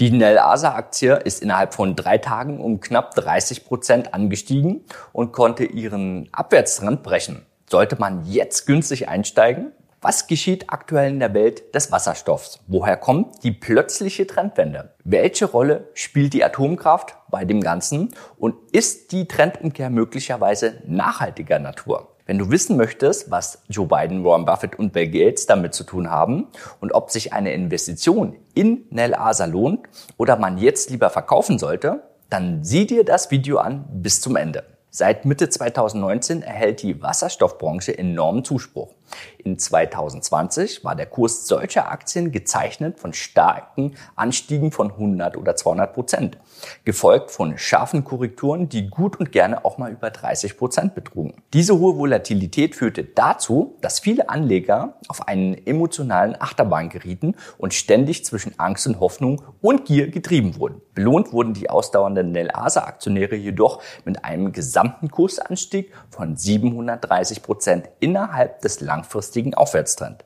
Die Nel Asa Aktie ist innerhalb von drei Tagen um knapp 30 Prozent angestiegen und konnte ihren Abwärtstrend brechen. Sollte man jetzt günstig einsteigen? Was geschieht aktuell in der Welt des Wasserstoffs? Woher kommt die plötzliche Trendwende? Welche Rolle spielt die Atomkraft bei dem Ganzen? Und ist die Trendumkehr möglicherweise nachhaltiger Natur? Wenn du wissen möchtest, was Joe Biden, Warren Buffett und Bill Gates damit zu tun haben und ob sich eine Investition in Nel Asa lohnt oder man jetzt lieber verkaufen sollte, dann sieh dir das Video an bis zum Ende. Seit Mitte 2019 erhält die Wasserstoffbranche enormen Zuspruch. In 2020 war der Kurs solcher Aktien gezeichnet von starken Anstiegen von 100 oder 200 Prozent, gefolgt von scharfen Korrekturen, die gut und gerne auch mal über 30 Prozent betrugen. Diese hohe Volatilität führte dazu, dass viele Anleger auf einen emotionalen Achterbahn gerieten und ständig zwischen Angst und Hoffnung und Gier getrieben wurden. Belohnt wurden die ausdauernden Nel-Asa-Aktionäre jedoch mit einem gesamten Kursanstieg von 730 Prozent innerhalb des langfristigen Aufwärtstrend.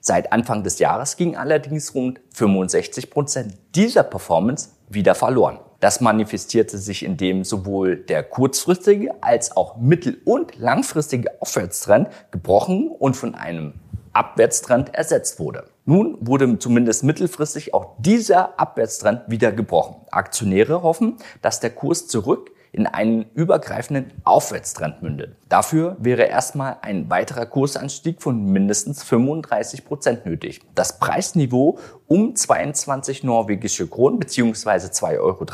Seit Anfang des Jahres ging allerdings rund 65 Prozent dieser Performance wieder verloren. Das manifestierte sich, indem sowohl der kurzfristige als auch mittel- und langfristige Aufwärtstrend gebrochen und von einem Abwärtstrend ersetzt wurde. Nun wurde zumindest mittelfristig auch dieser Abwärtstrend wieder gebrochen. Aktionäre hoffen, dass der Kurs zurück in einen übergreifenden Aufwärtstrend mündet. Dafür wäre erstmal ein weiterer Kursanstieg von mindestens 35 Prozent nötig. Das Preisniveau um 22 norwegische Kronen bzw. 2,13 Euro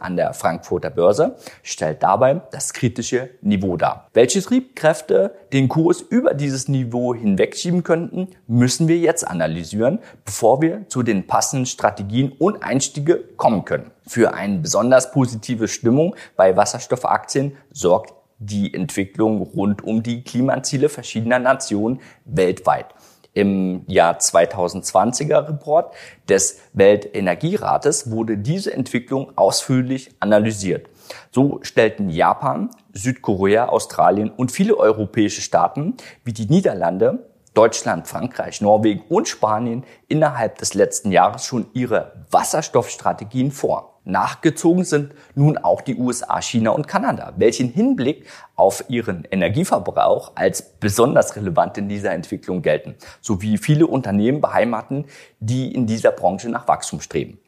an der Frankfurter Börse stellt dabei das kritische Niveau dar. Welche Triebkräfte den Kurs über dieses Niveau hinwegschieben könnten, müssen wir jetzt analysieren, bevor wir zu den passenden Strategien und Einstiege kommen können. Für eine besonders positive Stimmung bei Wasserstoffaktien sorgt die Entwicklung rund um die Klimaziele verschiedener Nationen weltweit. Im Jahr 2020er Report des Weltenergierates wurde diese Entwicklung ausführlich analysiert. So stellten Japan, Südkorea, Australien und viele europäische Staaten wie die Niederlande Deutschland, Frankreich, Norwegen und Spanien innerhalb des letzten Jahres schon ihre Wasserstoffstrategien vor. Nachgezogen sind nun auch die USA, China und Kanada, welche im Hinblick auf ihren Energieverbrauch als besonders relevant in dieser Entwicklung gelten, sowie viele Unternehmen beheimaten, die in dieser Branche nach Wachstum streben.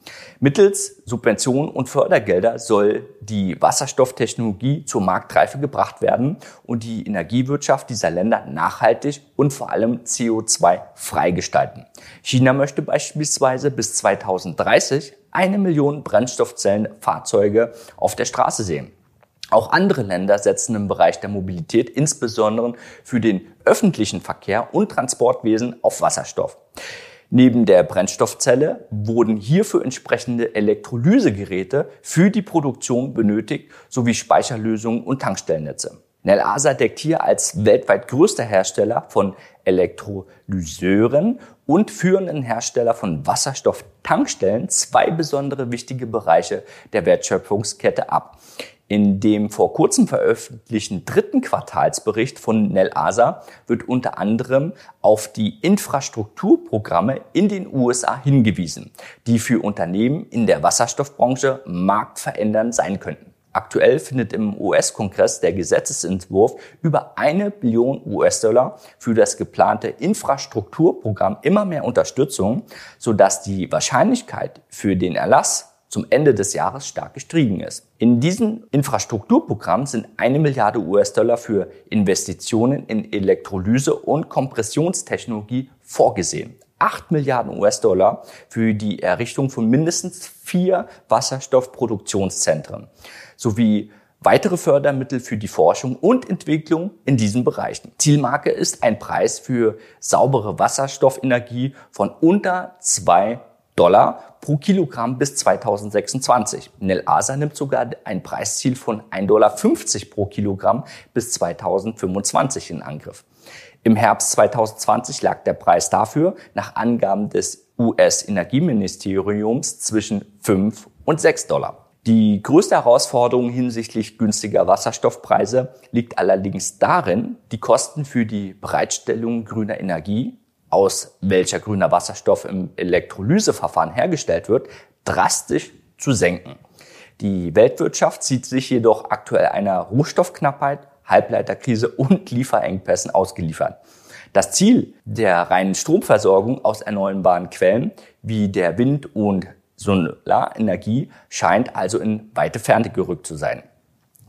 Mittels Subventionen und Fördergelder soll die Wasserstofftechnologie zur Marktreife gebracht werden und die Energiewirtschaft dieser Länder nachhaltig und vor allem CO2 frei gestalten. China möchte beispielsweise bis 2030 eine Million Brennstoffzellenfahrzeuge auf der Straße sehen. Auch andere Länder setzen im Bereich der Mobilität, insbesondere für den öffentlichen Verkehr und Transportwesen, auf Wasserstoff. Neben der Brennstoffzelle wurden hierfür entsprechende Elektrolysegeräte für die Produktion benötigt, sowie Speicherlösungen und Tankstellennetze. Nelasa deckt hier als weltweit größter Hersteller von Elektrolyseuren und führenden Hersteller von Wasserstofftankstellen zwei besondere wichtige Bereiche der Wertschöpfungskette ab. In dem vor kurzem veröffentlichten dritten Quartalsbericht von Nelasa wird unter anderem auf die Infrastrukturprogramme in den USA hingewiesen, die für Unternehmen in der Wasserstoffbranche marktverändernd sein könnten. Aktuell findet im US-Kongress der Gesetzesentwurf über eine Billion US-Dollar für das geplante Infrastrukturprogramm immer mehr Unterstützung, sodass die Wahrscheinlichkeit für den Erlass zum Ende des Jahres stark gestiegen ist. In diesem Infrastrukturprogramm sind eine Milliarde US-Dollar für Investitionen in Elektrolyse und Kompressionstechnologie vorgesehen. 8 Milliarden US-Dollar für die Errichtung von mindestens vier Wasserstoffproduktionszentren sowie weitere Fördermittel für die Forschung und Entwicklung in diesen Bereichen. Zielmarke ist ein Preis für saubere Wasserstoffenergie von unter zwei Dollar pro Kilogramm bis 2026. Nel Asa nimmt sogar ein Preisziel von 1,50 Dollar pro Kilogramm bis 2025 in Angriff. Im Herbst 2020 lag der Preis dafür nach Angaben des US-Energieministeriums zwischen 5 und 6 Dollar. Die größte Herausforderung hinsichtlich günstiger Wasserstoffpreise liegt allerdings darin, die Kosten für die Bereitstellung grüner Energie, aus welcher grüner Wasserstoff im Elektrolyseverfahren hergestellt wird, drastisch zu senken. Die Weltwirtschaft sieht sich jedoch aktuell einer Rohstoffknappheit, Halbleiterkrise und Lieferengpässen ausgeliefert. Das Ziel der reinen Stromversorgung aus erneuerbaren Quellen wie der Wind- und Solarenergie scheint also in weite Ferne gerückt zu sein.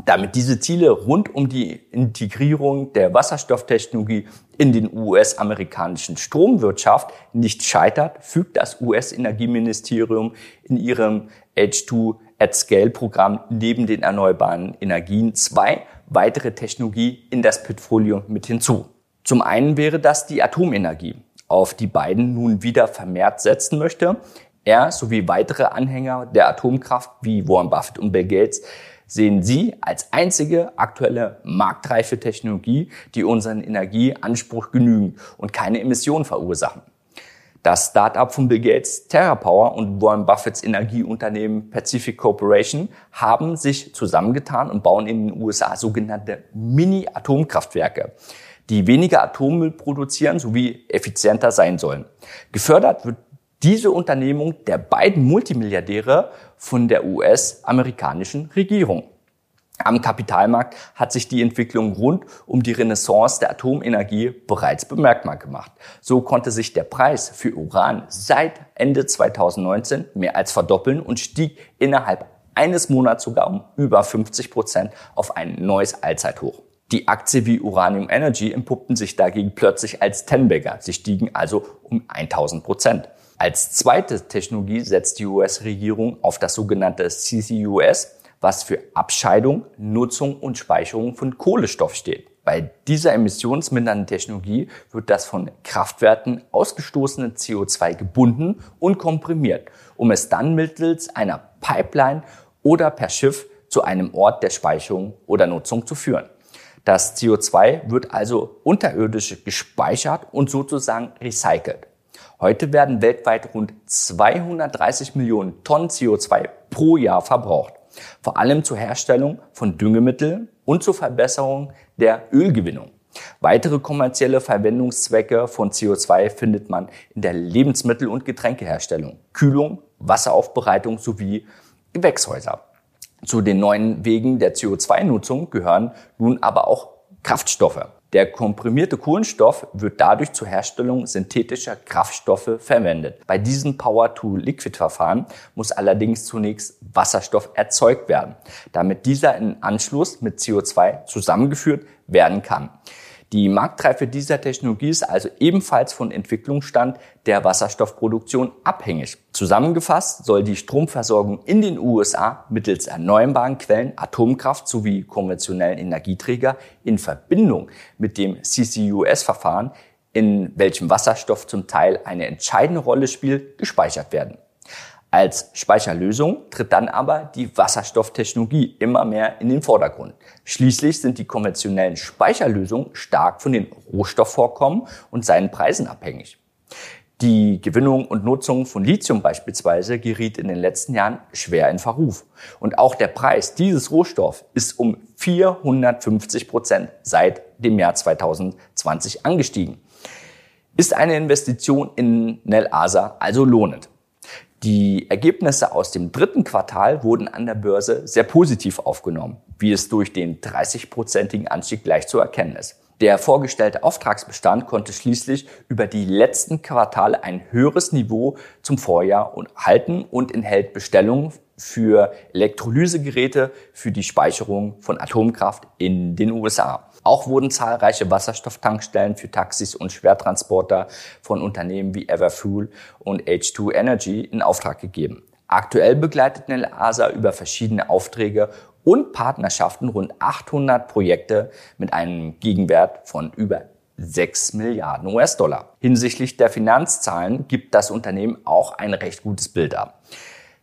Damit diese Ziele rund um die Integrierung der Wasserstofftechnologie in den US-amerikanischen Stromwirtschaft nicht scheitert, fügt das US-Energieministerium in ihrem H2 at Scale Programm neben den erneuerbaren Energien zwei weitere Technologie in das Portfolio mit hinzu. Zum einen wäre das die Atomenergie, auf die Biden nun wieder vermehrt setzen möchte. Er sowie weitere Anhänger der Atomkraft wie Warren Buffett und Bill Gates sehen sie als einzige aktuelle marktreife Technologie, die unseren Energieanspruch genügen und keine Emissionen verursachen. Das Startup von Bill Gates, TerraPower und Warren Buffetts Energieunternehmen Pacific Corporation haben sich zusammengetan und bauen in den USA sogenannte Mini-Atomkraftwerke, die weniger Atommüll produzieren sowie effizienter sein sollen. Gefördert wird diese Unternehmung der beiden Multimilliardäre von der US-amerikanischen Regierung. Am Kapitalmarkt hat sich die Entwicklung rund um die Renaissance der Atomenergie bereits bemerkbar gemacht. So konnte sich der Preis für Uran seit Ende 2019 mehr als verdoppeln und stieg innerhalb eines Monats sogar um über 50 Prozent auf ein neues Allzeithoch. Die Aktie wie Uranium Energy empuppten sich dagegen plötzlich als Tenbagger. Sie stiegen also um 1000 Prozent. Als zweite Technologie setzt die US-Regierung auf das sogenannte CCUS, was für Abscheidung, Nutzung und Speicherung von Kohlenstoff steht. Bei dieser emissionsmindernden Technologie wird das von Kraftwerken ausgestoßene CO2 gebunden und komprimiert, um es dann mittels einer Pipeline oder per Schiff zu einem Ort der Speicherung oder Nutzung zu führen. Das CO2 wird also unterirdisch gespeichert und sozusagen recycelt. Heute werden weltweit rund 230 Millionen Tonnen CO2 pro Jahr verbraucht vor allem zur Herstellung von Düngemitteln und zur Verbesserung der Ölgewinnung. Weitere kommerzielle Verwendungszwecke von CO2 findet man in der Lebensmittel- und Getränkeherstellung, Kühlung, Wasseraufbereitung sowie Gewächshäuser. Zu den neuen Wegen der CO2-Nutzung gehören nun aber auch Kraftstoffe. Der komprimierte Kohlenstoff wird dadurch zur Herstellung synthetischer Kraftstoffe verwendet. Bei diesem Power-to-Liquid-Verfahren muss allerdings zunächst Wasserstoff erzeugt werden, damit dieser in Anschluss mit CO2 zusammengeführt werden kann. Die Marktreife dieser Technologie ist also ebenfalls von Entwicklungsstand der Wasserstoffproduktion abhängig. Zusammengefasst soll die Stromversorgung in den USA mittels erneuerbaren Quellen, Atomkraft sowie konventionellen Energieträger in Verbindung mit dem CCUS-Verfahren, in welchem Wasserstoff zum Teil eine entscheidende Rolle spielt, gespeichert werden. Als Speicherlösung tritt dann aber die Wasserstofftechnologie immer mehr in den Vordergrund. Schließlich sind die konventionellen Speicherlösungen stark von den Rohstoffvorkommen und seinen Preisen abhängig. Die Gewinnung und Nutzung von Lithium beispielsweise geriet in den letzten Jahren schwer in Verruf. Und auch der Preis dieses Rohstoffs ist um 450 Prozent seit dem Jahr 2020 angestiegen. Ist eine Investition in Nel Asa also lohnend? Die Ergebnisse aus dem dritten Quartal wurden an der Börse sehr positiv aufgenommen, wie es durch den 30-prozentigen Anstieg gleich zu erkennen ist. Der vorgestellte Auftragsbestand konnte schließlich über die letzten Quartale ein höheres Niveau zum Vorjahr halten und enthält Bestellungen für Elektrolysegeräte für die Speicherung von Atomkraft in den USA. Auch wurden zahlreiche Wasserstofftankstellen für Taxis und Schwertransporter von Unternehmen wie Everfuel und H2 Energy in Auftrag gegeben. Aktuell begleitet Nel Asa über verschiedene Aufträge und Partnerschaften rund 800 Projekte mit einem Gegenwert von über 6 Milliarden US-Dollar. Hinsichtlich der Finanzzahlen gibt das Unternehmen auch ein recht gutes Bild ab.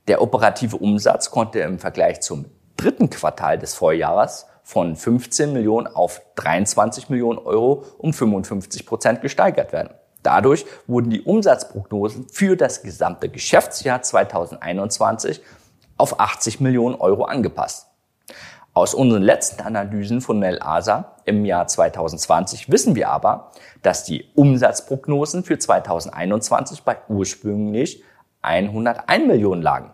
Der operative Umsatz konnte im Vergleich zum dritten Quartal des Vorjahres von 15 Millionen auf 23 Millionen Euro um 55 Prozent gesteigert werden. Dadurch wurden die Umsatzprognosen für das gesamte Geschäftsjahr 2021 auf 80 Millionen Euro angepasst. Aus unseren letzten Analysen von Nel Asa im Jahr 2020 wissen wir aber, dass die Umsatzprognosen für 2021 bei ursprünglich 101 Millionen lagen.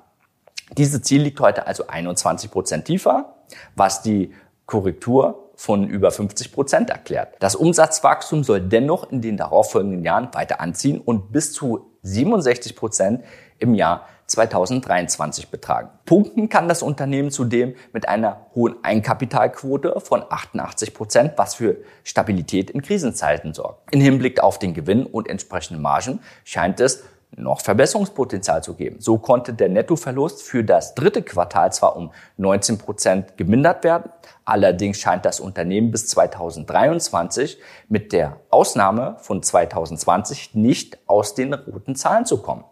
Dieses Ziel liegt heute also 21 Prozent tiefer, was die Korrektur von über 50 Prozent erklärt. Das Umsatzwachstum soll dennoch in den darauffolgenden Jahren weiter anziehen und bis zu 67 Prozent im Jahr 2023 betragen. Punkten kann das Unternehmen zudem mit einer hohen Einkapitalquote von 88 Prozent, was für Stabilität in Krisenzeiten sorgt. In Hinblick auf den Gewinn und entsprechende Margen scheint es noch Verbesserungspotenzial zu geben. So konnte der Nettoverlust für das dritte Quartal zwar um 19 Prozent gemindert werden, allerdings scheint das Unternehmen bis 2023 mit der Ausnahme von 2020 nicht aus den roten Zahlen zu kommen.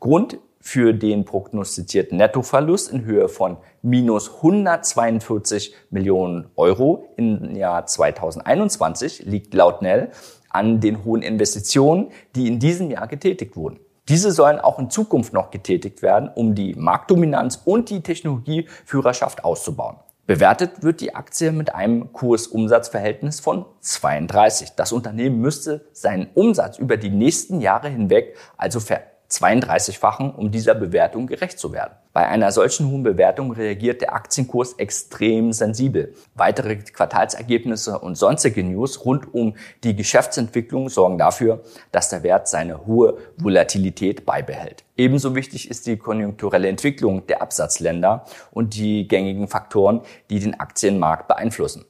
Grund für den prognostizierten Nettoverlust in Höhe von minus 142 Millionen Euro im Jahr 2021 liegt laut Nell an den hohen Investitionen, die in diesem Jahr getätigt wurden. Diese sollen auch in Zukunft noch getätigt werden, um die Marktdominanz und die Technologieführerschaft auszubauen. Bewertet wird die Aktie mit einem Kursumsatzverhältnis von 32. Das Unternehmen müsste seinen Umsatz über die nächsten Jahre hinweg also ver 32-fachen, um dieser Bewertung gerecht zu werden. Bei einer solchen hohen Bewertung reagiert der Aktienkurs extrem sensibel. Weitere Quartalsergebnisse und sonstige News rund um die Geschäftsentwicklung sorgen dafür, dass der Wert seine hohe Volatilität beibehält. Ebenso wichtig ist die konjunkturelle Entwicklung der Absatzländer und die gängigen Faktoren, die den Aktienmarkt beeinflussen.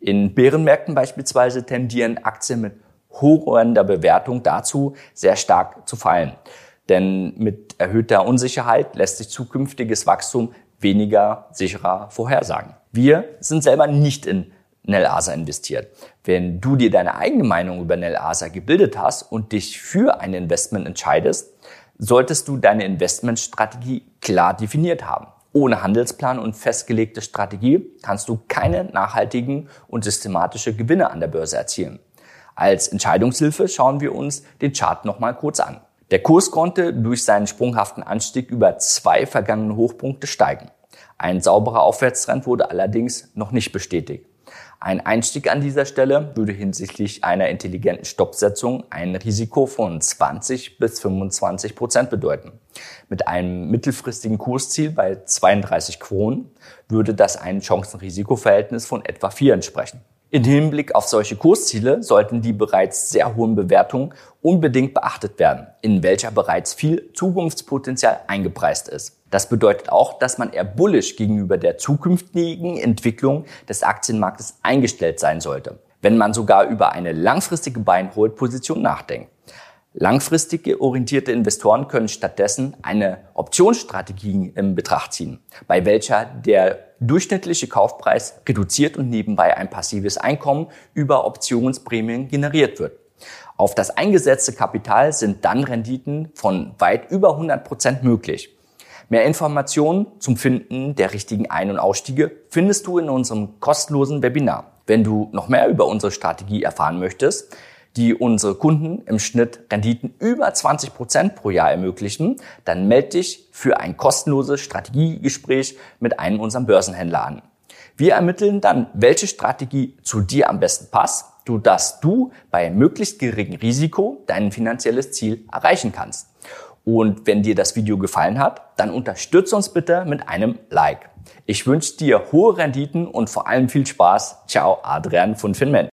In Bärenmärkten beispielsweise tendieren Aktien mit hoher Bewertung dazu, sehr stark zu fallen. Denn mit erhöhter Unsicherheit lässt sich zukünftiges Wachstum weniger sicherer vorhersagen. Wir sind selber nicht in Nelasa investiert. Wenn du dir deine eigene Meinung über Nelasa gebildet hast und dich für ein Investment entscheidest, solltest du deine Investmentstrategie klar definiert haben. Ohne Handelsplan und festgelegte Strategie kannst du keine nachhaltigen und systematische Gewinne an der Börse erzielen. Als Entscheidungshilfe schauen wir uns den Chart nochmal kurz an. Der Kurs konnte durch seinen sprunghaften Anstieg über zwei vergangene Hochpunkte steigen. Ein sauberer Aufwärtstrend wurde allerdings noch nicht bestätigt. Ein Einstieg an dieser Stelle würde hinsichtlich einer intelligenten Stoppsetzung ein Risiko von 20 bis 25 Prozent bedeuten. Mit einem mittelfristigen Kursziel bei 32 Kronen würde das ein Chancen-Risiko-Verhältnis von etwa 4 entsprechen. In Hinblick auf solche Kursziele sollten die bereits sehr hohen Bewertungen unbedingt beachtet werden, in welcher bereits viel Zukunftspotenzial eingepreist ist. Das bedeutet auch, dass man eher bullisch gegenüber der zukünftigen Entwicklung des Aktienmarktes eingestellt sein sollte, wenn man sogar über eine langfristige Buy-and-Hold-Position nachdenkt. Langfristig orientierte Investoren können stattdessen eine Optionsstrategie in Betracht ziehen, bei welcher der durchschnittliche Kaufpreis reduziert und nebenbei ein passives Einkommen über Optionsprämien generiert wird. Auf das eingesetzte Kapital sind dann Renditen von weit über 100 Prozent möglich. Mehr Informationen zum Finden der richtigen Ein- und Ausstiege findest du in unserem kostenlosen Webinar. Wenn du noch mehr über unsere Strategie erfahren möchtest, die unsere Kunden im Schnitt Renditen über 20 Prozent pro Jahr ermöglichen, dann melde dich für ein kostenloses Strategiegespräch mit einem unserer Börsenhändler an. Wir ermitteln dann, welche Strategie zu dir am besten passt, so dass du bei möglichst geringem Risiko dein finanzielles Ziel erreichen kannst. Und wenn dir das Video gefallen hat, dann unterstütze uns bitte mit einem Like. Ich wünsche dir hohe Renditen und vor allem viel Spaß. Ciao, Adrian von Finment.